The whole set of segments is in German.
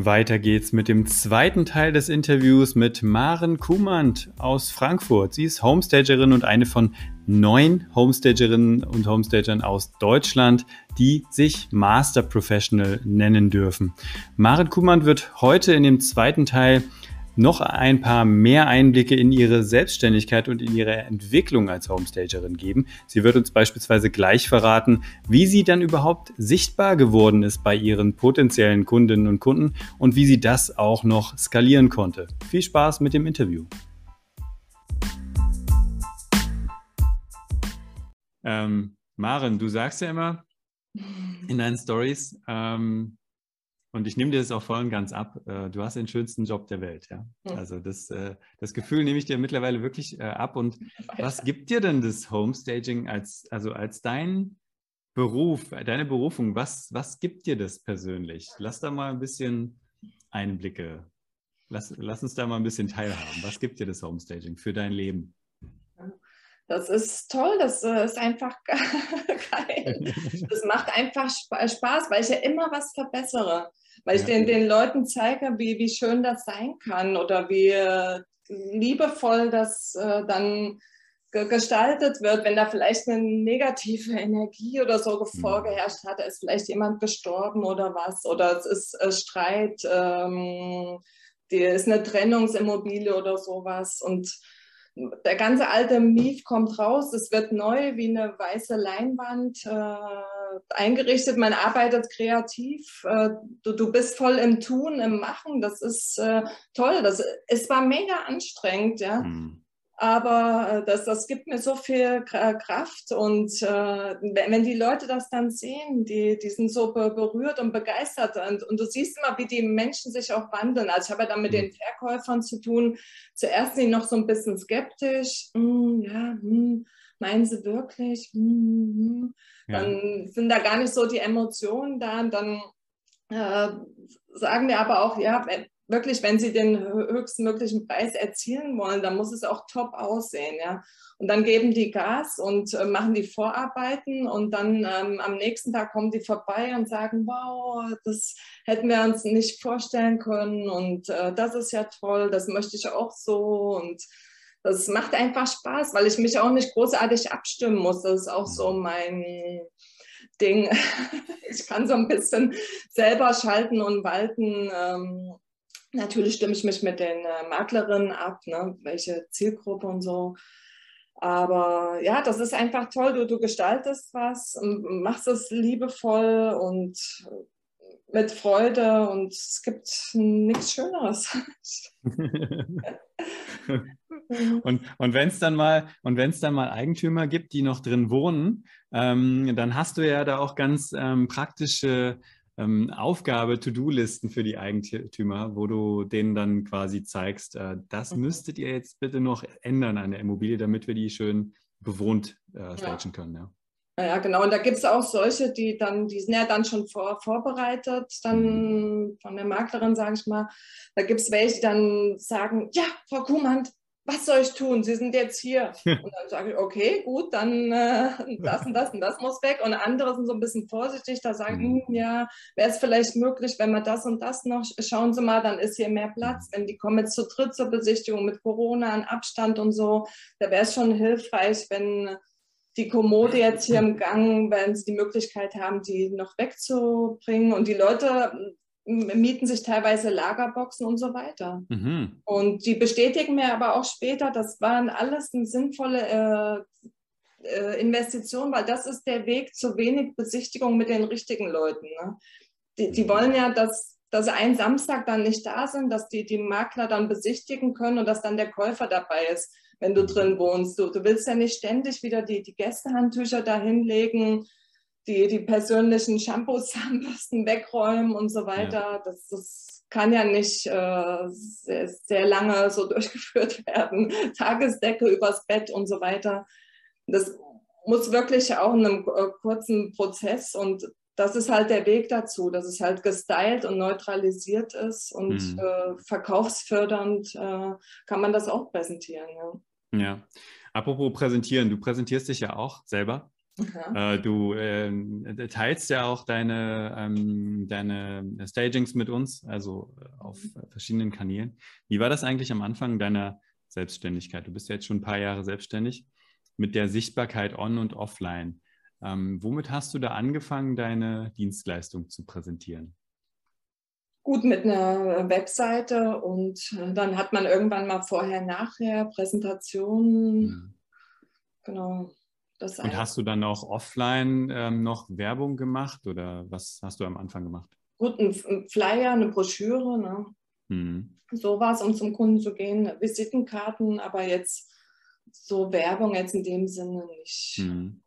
Weiter geht's mit dem zweiten Teil des Interviews mit Maren Kumant aus Frankfurt. Sie ist Homestagerin und eine von neun Homestagerinnen und Homestagern aus Deutschland, die sich Master Professional nennen dürfen. Maren Kumant wird heute in dem zweiten Teil noch ein paar mehr Einblicke in ihre Selbstständigkeit und in ihre Entwicklung als Homestagerin geben. Sie wird uns beispielsweise gleich verraten, wie sie dann überhaupt sichtbar geworden ist bei ihren potenziellen Kundinnen und Kunden und wie sie das auch noch skalieren konnte. Viel Spaß mit dem Interview. Ähm, Maren, du sagst ja immer in deinen Stories, ähm, und ich nehme dir das auch voll und ganz ab. Äh, du hast den schönsten Job der Welt, ja. Also das, äh, das Gefühl nehme ich dir mittlerweile wirklich äh, ab. Und was gibt dir denn das Homestaging als, also als dein Beruf, deine Berufung? Was, was gibt dir das persönlich? Lass da mal ein bisschen Einblicke. Lass, lass uns da mal ein bisschen teilhaben. Was gibt dir das Homestaging für dein Leben? Das ist toll, das ist einfach geil. Das macht einfach Spaß, weil ich ja immer was verbessere weil ich den, den Leuten zeige, wie, wie schön das sein kann oder wie äh, liebevoll das äh, dann gestaltet wird, wenn da vielleicht eine negative Energie oder so mhm. vorgeherrscht hat, ist vielleicht jemand gestorben oder was, oder es ist äh, Streit, ähm, die ist eine Trennungsimmobilie oder sowas und der ganze alte Mief kommt raus, es wird neu wie eine weiße Leinwand äh, eingerichtet, man arbeitet kreativ, äh, du, du bist voll im Tun, im Machen, das ist äh, toll, das, es war mega anstrengend, ja. Mhm. Aber äh, das, das gibt mir so viel Kraft und äh, wenn die Leute das dann sehen, die, die sind so berührt und begeistert und, und du siehst immer, wie die Menschen sich auch wandeln. Also ich habe ja dann mit den mhm. Verkäufern zu tun. Zuerst sind die noch so ein bisschen skeptisch. Hm, ja, hm, meinen sie wirklich? Hm, hm. Dann ja. sind da gar nicht so die Emotionen da und dann äh, sagen wir aber auch, ja, wirklich, wenn sie den höchsten möglichen Preis erzielen wollen, dann muss es auch top aussehen, ja. Und dann geben die Gas und äh, machen die Vorarbeiten und dann ähm, am nächsten Tag kommen die vorbei und sagen, wow, das hätten wir uns nicht vorstellen können und äh, das ist ja toll, das möchte ich auch so und das macht einfach Spaß, weil ich mich auch nicht großartig abstimmen muss. Das ist auch so mhm. mein Ding. Ich kann so ein bisschen selber schalten und walten. Ähm, Natürlich stimme ich mich mit den äh, Maklerinnen ab, ne? welche Zielgruppe und so. Aber ja, das ist einfach toll. Du, du gestaltest was, machst es liebevoll und mit Freude und es gibt nichts Schöneres. und und wenn es dann mal dann mal Eigentümer gibt, die noch drin wohnen, ähm, dann hast du ja da auch ganz ähm, praktische ähm, Aufgabe, To-Do-Listen für die Eigentümer, wo du denen dann quasi zeigst, äh, das mhm. müsstet ihr jetzt bitte noch ändern an der Immobilie, damit wir die schön bewohnt äh, stagen ja. können. Ja. Ja, genau. Und da gibt es auch solche, die dann, die sind ja dann schon vor, vorbereitet, dann mhm. von der Maklerin, sage ich mal. Da gibt es welche, die dann sagen, ja, Frau Kuhmann, was soll ich tun? Sie sind jetzt hier. Und dann sage ich, okay, gut, dann äh, das und das und das muss weg. Und andere sind so ein bisschen vorsichtig, da sagen, mhm. hm, ja, wäre es vielleicht möglich, wenn wir das und das noch, schauen Sie mal, dann ist hier mehr Platz. Wenn die kommen jetzt zu dritt zur Besichtigung mit Corona, an Abstand und so, da wäre es schon hilfreich, wenn die Kommode jetzt hier im Gang, wenn sie die Möglichkeit haben, die noch wegzubringen. Und die Leute mieten sich teilweise Lagerboxen und so weiter. Mhm. Und die bestätigen mir aber auch später, das waren alles eine sinnvolle äh, äh, Investition, weil das ist der Weg zu wenig Besichtigung mit den richtigen Leuten. Ne? Die, die, wollen ja, dass, dass sie einen Samstag dann nicht da sind, dass die, die Makler dann besichtigen können und dass dann der Käufer dabei ist, wenn du drin wohnst. Du, du willst ja nicht ständig wieder die, die Gästehandtücher da hinlegen die, die persönlichen Shampoos, Zahnbürsten wegräumen und so weiter. Ja. Das, das kann ja nicht äh, sehr, sehr, lange so durchgeführt werden. Tagesdecke übers Bett und so weiter. Das muss wirklich auch in einem äh, kurzen Prozess und das ist halt der Weg dazu, dass es halt gestylt und neutralisiert ist und mhm. äh, verkaufsfördernd äh, kann man das auch präsentieren. Ja. ja. Apropos präsentieren, du präsentierst dich ja auch selber Äh, du äh, teilst ja auch deine, ähm, deine Stagings mit uns, also äh, auf mhm. verschiedenen Kanälen. Wie war das eigentlich am Anfang deiner Selbstständigkeit? Du bist ja jetzt schon ein paar Jahre selbstständig mit der Sichtbarkeit on und offline. Ähm, womit hast du da angefangen, deine Dienstleistung zu präsentieren? Gut mit einer Webseite und äh, dann hat man irgendwann mal vorher, nachher Präsentationen. Mhm. Genau. Das und hast du dann auch offline ähm, noch Werbung gemacht oder was hast du am Anfang gemacht? Gut, ein, Flyer, eine Broschüre, ne? Mhm. Sowas, um zum Kunden zu gehen, Visitenkarten, aber jetzt so Werbung jetzt in dem Sinne nicht. Mhm.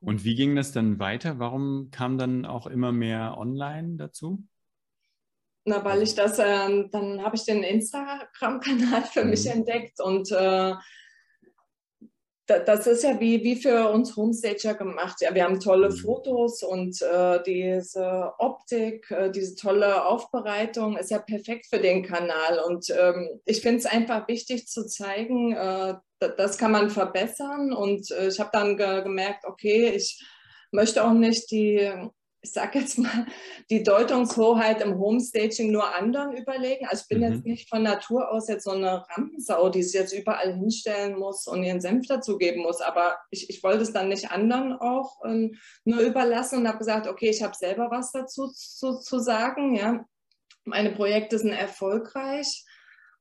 Und wie ging das dann weiter? Warum kam dann auch immer mehr online dazu? Na, weil ich das, äh, dann habe ich den Instagram-Kanal für mhm. mich entdeckt und äh, das ist ja wie, wie für uns Homestager gemacht. Ja, wir haben tolle mhm. Fotos und äh, diese Optik, äh, diese tolle Aufbereitung ist ja perfekt für den Kanal. Und ähm, ich finde es einfach wichtig zu zeigen, äh, das kann man verbessern. Und äh, ich habe dann ge gemerkt, okay, ich möchte auch nicht die ich sage jetzt mal, die Deutungshoheit im Homestaging nur anderen überlegen. Also ich bin mhm. jetzt nicht von Natur aus jetzt so eine Rampensau, die sich jetzt überall hinstellen muss und ihren Senf dazugeben muss. Aber ich, ich wollte es dann nicht anderen auch ähm, nur überlassen und habe gesagt, okay, ich habe selber was dazu zu, zu sagen. Ja. Meine Projekte sind erfolgreich.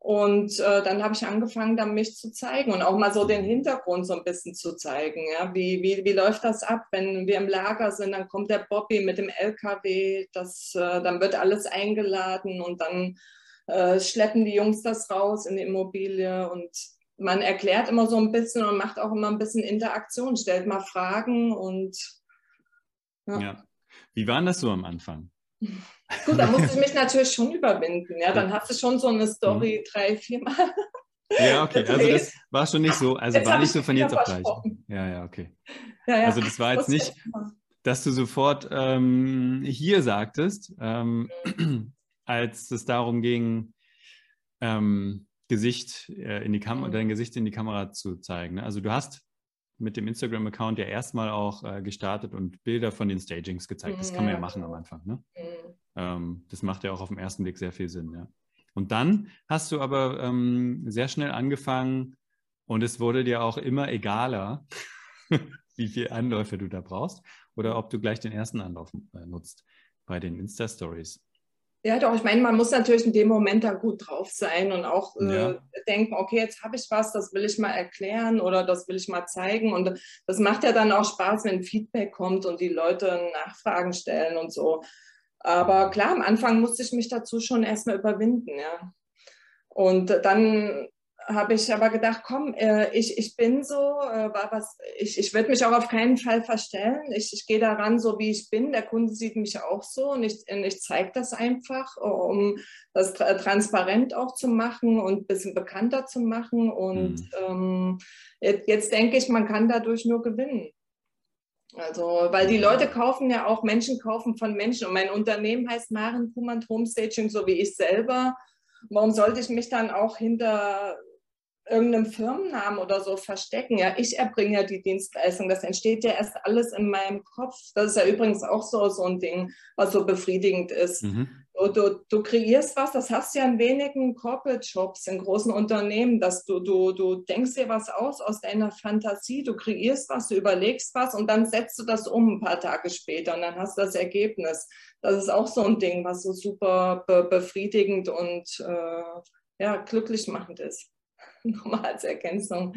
Und äh, dann habe ich angefangen, dann mich zu zeigen und auch mal so den Hintergrund so ein bisschen zu zeigen. Ja? Wie, wie, wie läuft das ab, wenn wir im Lager sind? Dann kommt der Bobby mit dem LKW, das, äh, dann wird alles eingeladen und dann äh, schleppen die Jungs das raus in die Immobilie und man erklärt immer so ein bisschen und macht auch immer ein bisschen Interaktion, stellt mal Fragen und ja. ja. Wie war das so am Anfang? Gut, da musste ich mich natürlich schon überwinden. Ja, dann hast du schon so eine Story mhm. drei, vier Mal. Ja, okay. Also das war schon nicht so, also jetzt war nicht so von jetzt auf gleich. Ja, ja, okay. Ja, ja. Also das war jetzt nicht, dass du sofort ähm, hier sagtest, ähm, als es darum ging, ähm, Gesicht äh, in die Kamera, mhm. dein Gesicht in die Kamera zu zeigen. Ne? Also du hast mit dem Instagram-Account ja erstmal auch äh, gestartet und Bilder von den Stagings gezeigt. Das kann man ja machen am Anfang. Ne? Mhm. Ähm, das macht ja auch auf den ersten Blick sehr viel Sinn. Ja. Und dann hast du aber ähm, sehr schnell angefangen und es wurde dir auch immer egaler, wie viele Anläufe du da brauchst oder ob du gleich den ersten Anlauf äh, nutzt bei den Insta-Stories. Ja, doch, ich meine, man muss natürlich in dem Moment da gut drauf sein und auch äh, ja. denken, okay, jetzt habe ich was, das will ich mal erklären oder das will ich mal zeigen. Und das macht ja dann auch Spaß, wenn Feedback kommt und die Leute Nachfragen stellen und so. Aber klar, am Anfang musste ich mich dazu schon erstmal überwinden, ja. Und dann habe ich aber gedacht, komm, äh, ich, ich bin so, äh, was, ich, ich werde mich auch auf keinen Fall verstellen. Ich, ich gehe daran so, wie ich bin. Der Kunde sieht mich auch so und ich, ich zeige das einfach, um das transparent auch zu machen und ein bisschen bekannter zu machen. Und mhm. ähm, jetzt, jetzt denke ich, man kann dadurch nur gewinnen. Also, weil die Leute kaufen ja auch, Menschen kaufen von Menschen. Und mein Unternehmen heißt Maren Kumant Homestaging, so wie ich selber. Warum sollte ich mich dann auch hinter irgendeinem Firmennamen oder so verstecken. Ja, ich erbringe ja die Dienstleistung. Das entsteht ja erst alles in meinem Kopf. Das ist ja übrigens auch so, so ein Ding, was so befriedigend ist. Mhm. Du, du, du, kreierst was, das hast du ja in wenigen Corporate-Jobs, in großen Unternehmen, dass du, du, du denkst dir was aus aus deiner Fantasie, du kreierst was, du überlegst was und dann setzt du das um ein paar Tage später und dann hast du das Ergebnis. Das ist auch so ein Ding, was so super be befriedigend und äh, ja, glücklich machend ist. nochmal als Ergänzung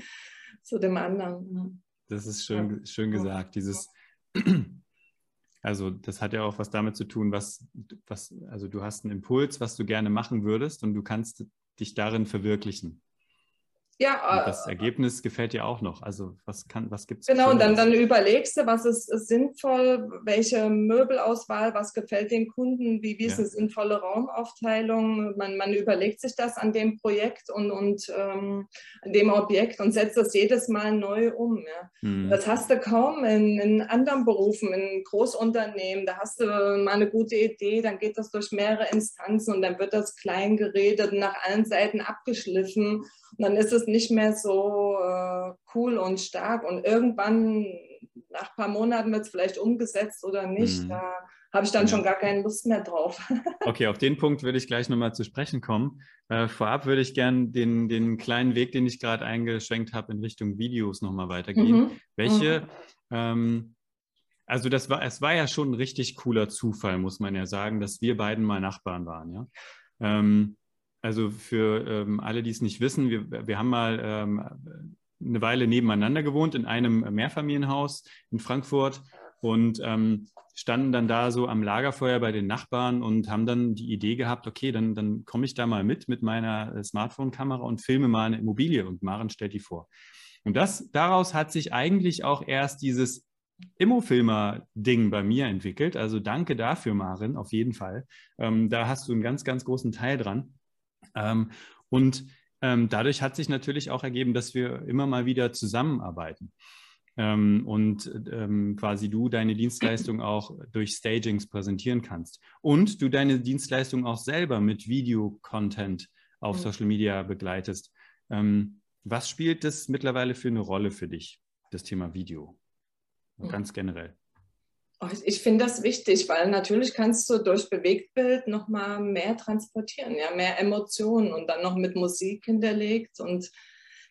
zu dem anderen. Das ist schön, schön gesagt. Dieses, also das hat ja auch was damit zu tun, was, was, also du hast einen Impuls, was du gerne machen würdest und du kannst dich darin verwirklichen. Ja, und das äh, Ergebnis gefällt dir auch noch. Also was kann, was gibt's? Genau, und dann, dann überlegst du, was ist, ist, sinnvoll, welche Möbelauswahl, was gefällt den Kunden, wie, wie ist ja. eine sinnvolle Raumaufteilung. Man, man überlegt sich das an dem Projekt und, und ähm, an dem Objekt und setzt das jedes Mal neu um. Ja. Mhm. Das hast du kaum in, in anderen Berufen, in Großunternehmen. Da hast du mal eine gute Idee, dann geht das durch mehrere Instanzen und dann wird das klein geredet, nach allen Seiten abgeschliffen. Dann ist es nicht mehr so äh, cool und stark. Und irgendwann nach ein paar Monaten wird es vielleicht umgesetzt oder nicht. Mhm. Da habe ich dann ja. schon gar keine Lust mehr drauf. okay, auf den Punkt würde ich gleich nochmal zu sprechen kommen. Äh, vorab würde ich gerne den, den kleinen Weg, den ich gerade eingeschränkt habe, in Richtung Videos nochmal weitergehen. Mhm. Welche, mhm. Ähm, also das war, es war ja schon ein richtig cooler Zufall, muss man ja sagen, dass wir beiden mal Nachbarn waren, ja. Ähm, also für ähm, alle, die es nicht wissen, wir, wir haben mal ähm, eine Weile nebeneinander gewohnt in einem Mehrfamilienhaus in Frankfurt und ähm, standen dann da so am Lagerfeuer bei den Nachbarn und haben dann die Idee gehabt, okay, dann, dann komme ich da mal mit mit meiner äh, Smartphone-Kamera und filme mal eine Immobilie und Maren stellt die vor. Und das, daraus hat sich eigentlich auch erst dieses Immofilmer-Ding bei mir entwickelt. Also danke dafür, Marin, auf jeden Fall. Ähm, da hast du einen ganz, ganz großen Teil dran. Ähm, und ähm, dadurch hat sich natürlich auch ergeben, dass wir immer mal wieder zusammenarbeiten. Ähm, und ähm, quasi du deine Dienstleistung auch durch Stagings präsentieren kannst. Und du deine Dienstleistung auch selber mit Video-Content auf. Social Media begleitest. Ähm, was spielt das mittlerweile für eine Rolle für dich, das Thema Video? Ganz generell. Oh, ich finde das wichtig, weil natürlich kannst du durch Bewegtbild noch mal mehr transportieren, ja, mehr Emotionen und dann noch mit Musik hinterlegt. Und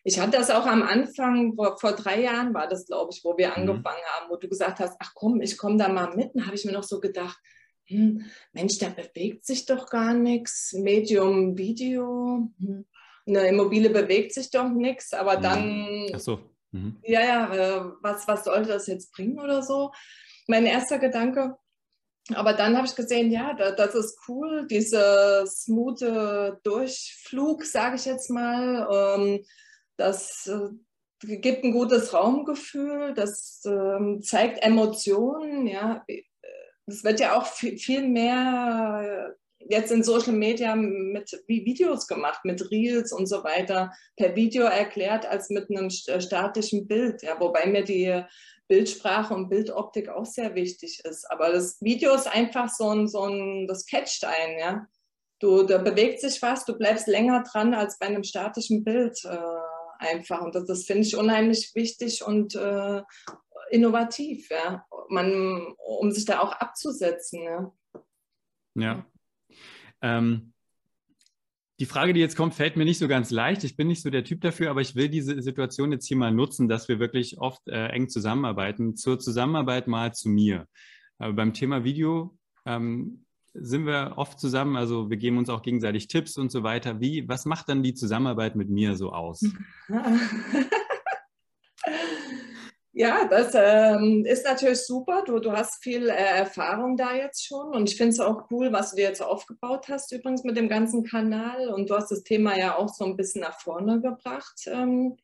ich hatte das auch am Anfang, vor, vor drei Jahren war das, glaube ich, wo wir mhm. angefangen haben, wo du gesagt hast, ach komm, ich komme da mal mit. Dann habe ich mir noch so gedacht, hm, Mensch, da bewegt sich doch gar nichts. Medium, Video, hm, eine Immobilie bewegt sich doch nichts, aber mhm. dann. Ach so. Mhm. Ja, ja, äh, was, was sollte das jetzt bringen oder so? Mein erster Gedanke. Aber dann habe ich gesehen, ja, das ist cool, dieser smooth Durchflug, sage ich jetzt mal. Ähm, das äh, gibt ein gutes Raumgefühl, das ähm, zeigt Emotionen. Ja, es wird ja auch viel mehr jetzt in Social Media mit Videos gemacht, mit Reels und so weiter, per Video erklärt als mit einem statischen Bild. Ja, wobei mir die Bildsprache und Bildoptik auch sehr wichtig ist. Aber das Video ist einfach so ein, so ein das catcht ein, ja. Du, da bewegt sich was, du bleibst länger dran als bei einem statischen Bild äh, einfach. Und das, das finde ich unheimlich wichtig und äh, innovativ, ja. Man, um sich da auch abzusetzen, ja. Ja. Ähm, die Frage, die jetzt kommt, fällt mir nicht so ganz leicht. Ich bin nicht so der Typ dafür, aber ich will diese Situation jetzt hier mal nutzen, dass wir wirklich oft äh, eng zusammenarbeiten. Zur Zusammenarbeit mal zu mir. Aber beim Thema Video ähm, sind wir oft zusammen, also wir geben uns auch gegenseitig Tipps und so weiter. Wie, was macht dann die Zusammenarbeit mit mir so aus? Ja, das ähm, ist natürlich super. Du, du hast viel äh, Erfahrung da jetzt schon und ich finde es auch cool, was du jetzt aufgebaut hast, übrigens mit dem ganzen Kanal. Und du hast das Thema ja auch so ein bisschen nach vorne gebracht. Ähm,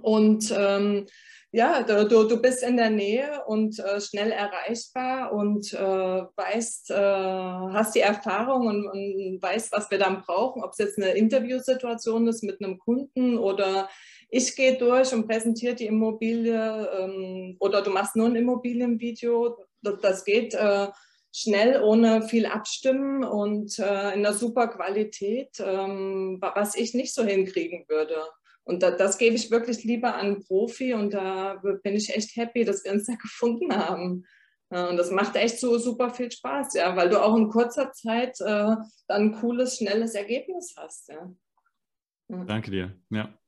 und ähm, ja, du, du bist in der Nähe und äh, schnell erreichbar und äh, weißt, äh, hast die Erfahrung und, und weißt, was wir dann brauchen, ob es jetzt eine Interviewsituation ist mit einem Kunden oder ich gehe durch und präsentiere die Immobilie ähm, oder du machst nur ein Immobilienvideo. Das, geht äh, schnell, ohne viel abstimmen und äh, in einer super Qualität, ähm, was ich nicht so hinkriegen würde. Und da, das gebe ich wirklich lieber an einen Profi und da bin ich echt happy, dass wir uns da gefunden haben. Und das macht echt so super viel Spaß, ja, weil du auch in kurzer Zeit äh, dann ein cooles, schnelles Ergebnis hast. Ja. Danke dir. Ja.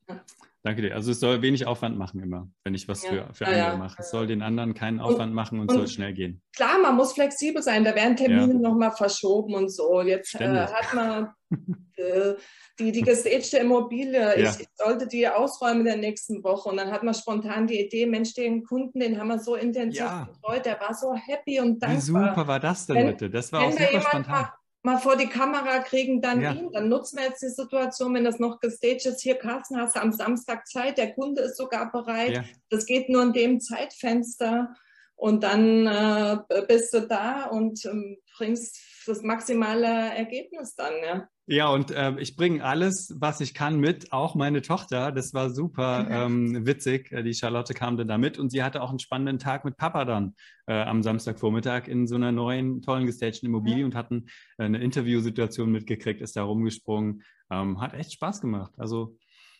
Danke dir. Also es soll wenig Aufwand machen immer, wenn ich was ja. für, für andere ja, mache. Es soll den anderen keinen Aufwand und, machen und, und, soll schnell gehen. Klar, man muss flexibel sein. Da werden Termine ja. nochmal verschoben und so. Jetzt äh, hat man äh, die, die gestagte Immobilie. Ich, ich, sollte die ausräumen in der nächsten Woche. Und dann hat man spontan die Idee, Mensch, den Kunden, den haben wir so intensiv betreut. Der war so happy und dankbar. Wie super war das denn bitte? Das war auch super spontan mal vor die Kamera kriegen, dann ja. ihn. Dann nutzen wir jetzt die Situation, wenn das noch gestaged ist. Hier, Carsten, hast du am Samstag Zeit, der Kunde ist sogar bereit. Ja. Das geht nur in dem Zeitfenster. Und dann äh, bist du da und ähm, bringst das maximale Ergebnis dann, ja. Ja, und äh, ich bringe alles, was ich kann mit, auch meine Tochter. Das war super ähm, witzig. Äh, die Charlotte kam dann da mit und sie hatte auch einen spannenden Tag mit Papa dann äh, am Samstagvormittag in so einer neuen, tollen gestagten Immobilie ja. und hatten äh, eine Interviewsituation mitgekriegt, ist da rumgesprungen. Ähm, hat echt Spaß gemacht. Also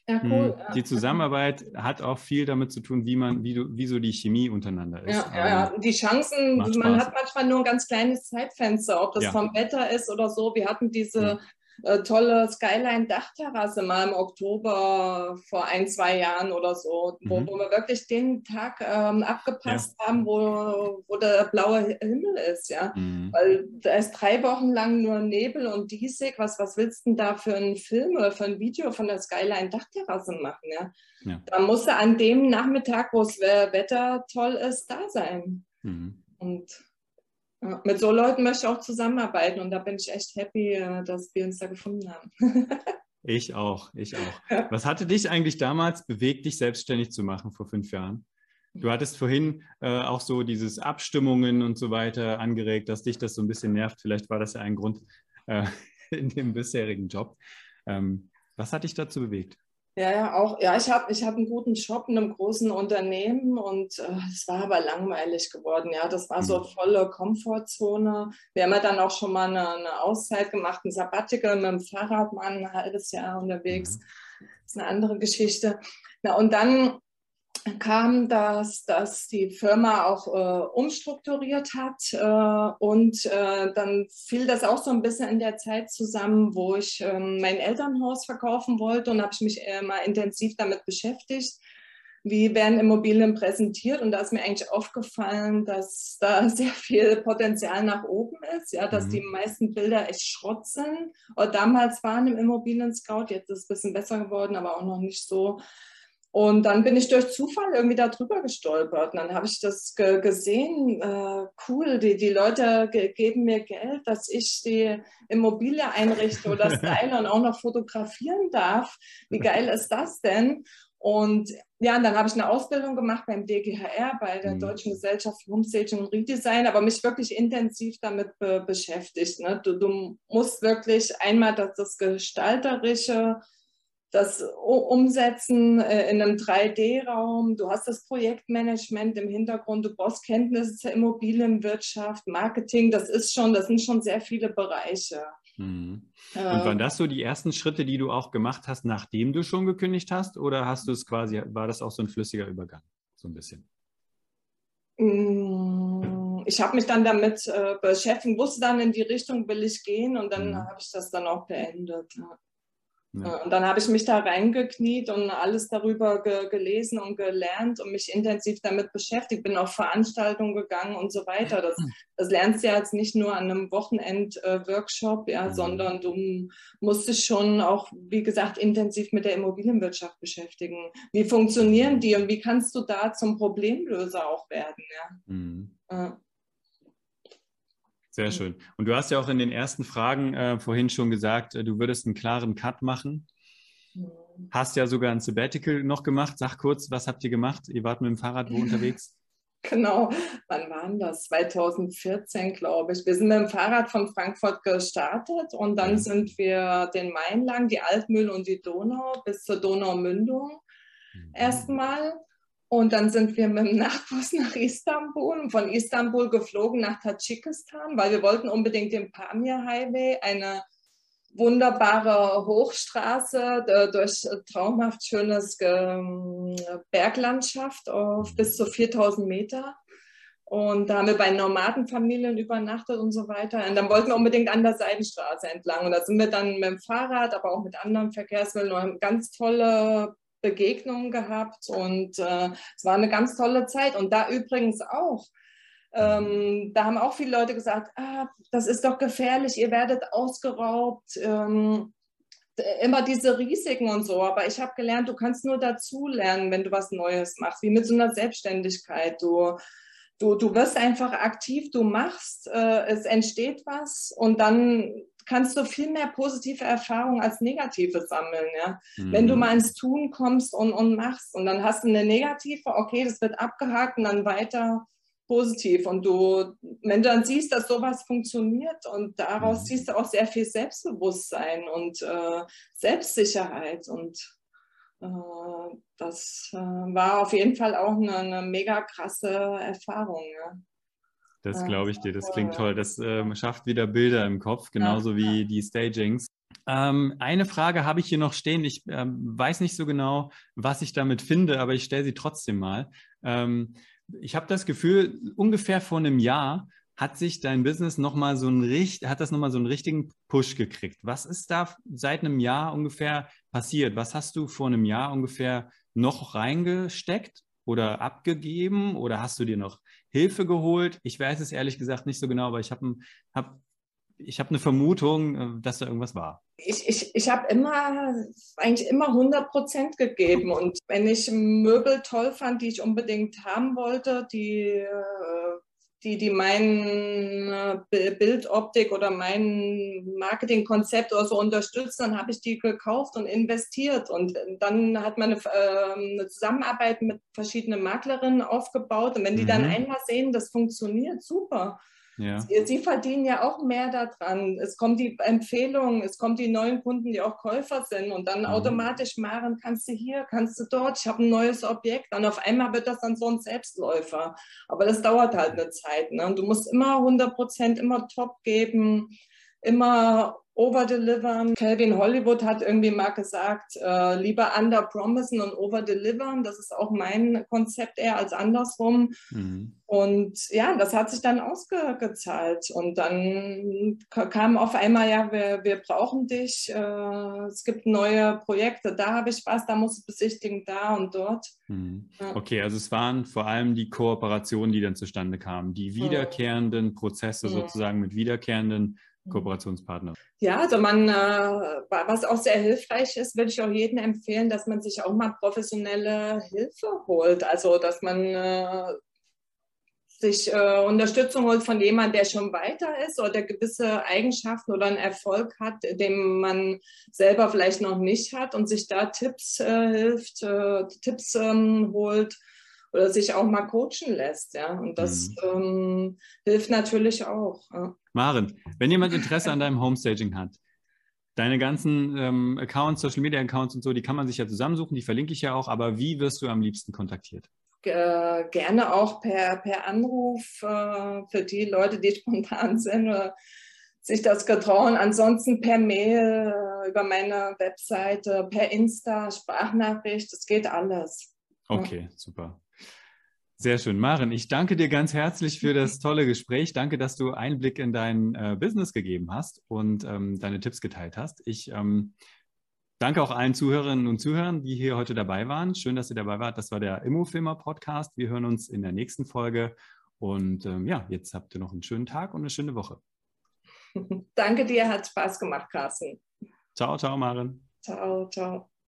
Ja, cool. Hm. Die Zusammenarbeit hat auch viel damit zu tun, wie man, wie, du, wie so die Chemie untereinander ist. Ja, ja, ja. die Chancen, man hat manchmal nur ein ganz kleines Zeitfenster, ob das ja. vom Wetter ist oder so. Wir hatten diese äh, tolle Skyline-Dachterrasse mal im Oktober vor ein, zwei Jahren oder so, wo, mhm. wo wir wirklich den Tag ähm, abgepasst ja. haben, wo, wo der blaue Himmel ist, ja. Mhm. Weil da ist drei Wochen lang nur Nebel und diesig. Was, was willst du denn da für einen Film oder für ein Video von der Skyline-Dachterrasse machen, ja? ja. Da musst du an dem Nachmittag, wo das Wetter toll ist, da sein. Mhm. Und mit so Leuten möchte ich auch zusammenarbeiten und da bin ich echt happy, äh, dass wir uns da gefunden haben. ich auch, ich auch. Was hatte dich eigentlich damals bewegt, dich selbstständig zu machen vor fünf Jahren? Du hattest vorhin äh, auch so dieses Abstimmungen und so weiter angeregt, dass dich das so ein bisschen nervt. Vielleicht war das ja ein Grund äh, in dem bisherigen Job. Ähm, was hat dich dazu bewegt? Ja, ja, auch. Ja, ich habe ich hab einen guten Job in einem großen Unternehmen und äh, es äh, war aber langweilig geworden. Ja, das war so mhm. volle Komfortzone. Wir haben ja dann auch schon mal eine, eine Auszeit gemacht, ein Sabbatical mit dem Fahrrad, mal ein halbes Jahr unterwegs. Mhm. Das ist eine andere Geschichte. Na, und dann kam, dass, dass die Firma auch äh, umstrukturiert hat äh, und äh, dann fiel das auch so ein bisschen in der Zeit zusammen, wo ich ähm, mein Elternhaus verkaufen wollte und habe ich mich mal intensiv damit beschäftigt. Wie werden Immobilien präsentiert? Und da ist mir eigentlich aufgefallen, dass da sehr viel Potenzial nach oben ist, ja, dass mhm. die meisten Bilder echt Schrott sind. Oder damals waren im Immobilien-Scout, jetzt ist es ein bisschen besser geworden, aber auch noch nicht so und dann bin ich durch Zufall irgendwie da drüber gestolpert. Und dann habe ich das ge gesehen, äh, cool, die, die Leute ge geben mir Geld, dass ich die Immobilie einrichte oder style und auch noch fotografieren darf. Wie geil ist das denn? Und ja, und dann habe ich eine Ausbildung gemacht beim DGHR, bei der mhm. Deutschen Gesellschaft für Homestaging und Redesign, aber mich wirklich intensiv damit be beschäftigt. Ne? Du, du musst wirklich einmal das, das Gestalterische das Umsetzen äh, in einem 3D-Raum, du hast das Projektmanagement im Hintergrund, du brauchst Kenntnisse zur Immobilienwirtschaft, Marketing, das ist schon, das sind schon sehr viele Bereiche. Mhm. Und waren das so die ersten Schritte, die du auch gemacht hast, nachdem du schon gekündigt hast? Oder hast du es quasi, war das auch so ein flüssiger Übergang? So ein bisschen. Mm, ich habe mich dann damit äh, beschäftigt, wusste dann, in die Richtung will ich gehen und dann mhm. habe ich das dann auch beendet. Ja. Ja. Und dann habe ich mich da reingekniet und alles darüber ge gelesen und gelernt und mich intensiv damit beschäftigt, bin auf Veranstaltungen gegangen und so weiter. Das, das lernst du ja jetzt nicht nur an einem Wochenend-Workshop, ja, mhm. sondern du musst dich schon auch, wie gesagt, intensiv mit der Immobilienwirtschaft beschäftigen. Wie funktionieren die und wie kannst du da zum Problemlöser auch werden, ja. Mhm. ja. Sehr schön. Und du hast ja auch in den ersten Fragen äh, vorhin schon gesagt, äh, du würdest einen klaren Cut machen. Mhm. Hast ja sogar ein Sabbatical noch gemacht. Sag kurz, was habt ihr gemacht? Ihr wart mit dem Fahrrad wo unterwegs? Genau, wann waren das? 2014, glaube ich. Wir sind mit dem Fahrrad von Frankfurt gestartet und dann ja. sind wir den Main lang, die Altmühl und die Donau bis zur Donaumündung mhm. erstmal. Und dann sind wir mit dem Nachtbus nach Istanbul von Istanbul geflogen nach Tadschikistan, weil wir wollten unbedingt den Pamir Highway, eine wunderbare Hochstraße durch traumhaft schönes ähm, Berglandschaft auf bis zu 4000 Meter. Und da haben wir bei Nomadenfamilien übernachtet und so weiter. Und dann wollten wir unbedingt an der Seidenstraße entlang. Und da sind wir dann mit dem Fahrrad, aber auch mit anderen Verkehrsmitteln, ganz tolle Begegnungen gehabt und äh, es war eine ganz tolle Zeit. Und da übrigens auch, ähm, da haben auch viele Leute gesagt, ah, das ist doch gefährlich, ihr werdet ausgeraubt. Ähm, immer diese Risiken und so. Aber ich habe gelernt, du kannst nur dazu lernen, wenn du was Neues machst, wie mit so einer Selbstständigkeit. Du, du, du wirst einfach aktiv, du machst, äh, es entsteht was und dann kannst du viel mehr positive Erfahrungen als negative sammeln. Ja? Mhm. Wenn du mal ins Tun kommst und, und machst und dann hast du eine negative, okay, das wird abgehakt und dann weiter positiv. Und du, wenn du dann siehst, dass sowas funktioniert und daraus mhm. siehst du auch sehr viel Selbstbewusstsein und äh, Selbstsicherheit und äh, das äh, war auf jeden Fall auch eine, eine mega krasse Erfahrung. Ja. Das glaube ich dir, das klingt toll. Das äh, schafft wieder Bilder im Kopf, genauso wie die Stagings. Ähm, eine Frage habe ich hier noch stehen. Ich ähm, weiß nicht so genau, was ich damit finde, aber ich stelle sie trotzdem mal. Ähm, ich habe das Gefühl, ungefähr vor einem Jahr hat sich dein Business nochmal so einen, hat das nochmal so einen richtigen Push gekriegt. Was ist da seit einem Jahr ungefähr passiert? Was hast du vor einem Jahr ungefähr noch reingesteckt oder abgegeben oder hast du dir noch Hilfe geholt? Ich weiß es ehrlich gesagt nicht so genau, aber ich habe hab, ich hab eine Vermutung, äh, dass da irgendwas war. Ich, ich, ich habe immer, eigentlich immer 100 Prozent gegeben. Und wenn ich Möbel toll fand, die ich unbedingt haben wollte, die äh, die, die mein äh, Bildoptik oder mein Marketingkonzept oder so unterstützen, dann habe ich die gekauft und investiert. Und dann hat man eine, äh, eine Zusammenarbeit mit verschiedenen Maklerinnen aufgebaut. Und wenn die mhm. dann einmal sehen, das funktioniert, super. Ja. Sie, Sie, verdienen ja auch mehr daran. Es kommt die Empfehlung, es kommen die neuen Kunden, die auch Käufer sind und dann mhm. automatisch machen, kannst du hier, kannst du dort, ich habe ein neues Objekt. Dann auf einmal wird das dann so ein Selbstläufer. Aber das dauert halt eine Zeit. Ne? Und du musst immer 100 Prozent, immer top geben, immer overdelivern. Calvin Hollywood hat irgendwie mal gesagt, äh, lieber under promisen und overdelivern. Das ist auch mein Konzept eher als andersrum. Mhm. Und ja, das hat sich dann ausgezahlt. Und dann kam auf einmal, ja, wir, wir brauchen dich. Äh, es gibt neue Projekte. Da habe ich was, da muss ich besichtigen, da und dort. Mhm. Ja. Okay, also es waren vor allem die Kooperationen, die dann zustande kamen, die wiederkehrenden Prozesse mhm. sozusagen mit wiederkehrenden Kooperationspartner? Ja, also man, äh, was auch sehr hilfreich ist, würde ich auch jedem empfehlen, dass man sich auch mal professionelle Hilfe holt. Also, dass man äh, sich äh, Unterstützung holt von jemandem, der schon weiter ist oder gewisse Eigenschaften oder einen Erfolg hat, den man selber vielleicht noch nicht hat und sich da Tipps hilft, Tipps ähm, holt oder sich auch mal coachen lässt. Ja, und das mhm. ähm, hilft natürlich auch. Ja. Maren, wenn jemand Interesse an deinem Homestaging hat, deine ganzen ähm, Accounts, Social Media Accounts und so, die kann man sich ja zusammensuchen, die verlinke ich ja auch, aber wie wirst du am liebsten kontaktiert? Äh, gerne auch per, per Anruf äh, für die Leute, die spontan sind oder sich das getrauen. Ansonsten per Mail, äh, über meine Webseite, per Insta, Sprachnachricht, das geht alles. Okay, ja. super. Sehr schön. Maren, ich danke dir ganz herzlich für das tolle Gespräch. Danke, dass du Einblick in dein äh, Business gegeben hast und ähm, deine Tipps geteilt hast. Ich ähm, danke auch allen Zuhörerinnen und Zuhörern, die hier heute dabei waren. Schön, dass ihr dabei wart. Das war der Immofilmer Podcast. Wir hören uns in der nächsten Folge. Und ähm, ja, jetzt habt ihr noch einen schönen Tag und eine schöne Woche. Danke dir, hat Spaß gemacht, Carsten. Ciao, ciao, Maren. Ciao, ciao.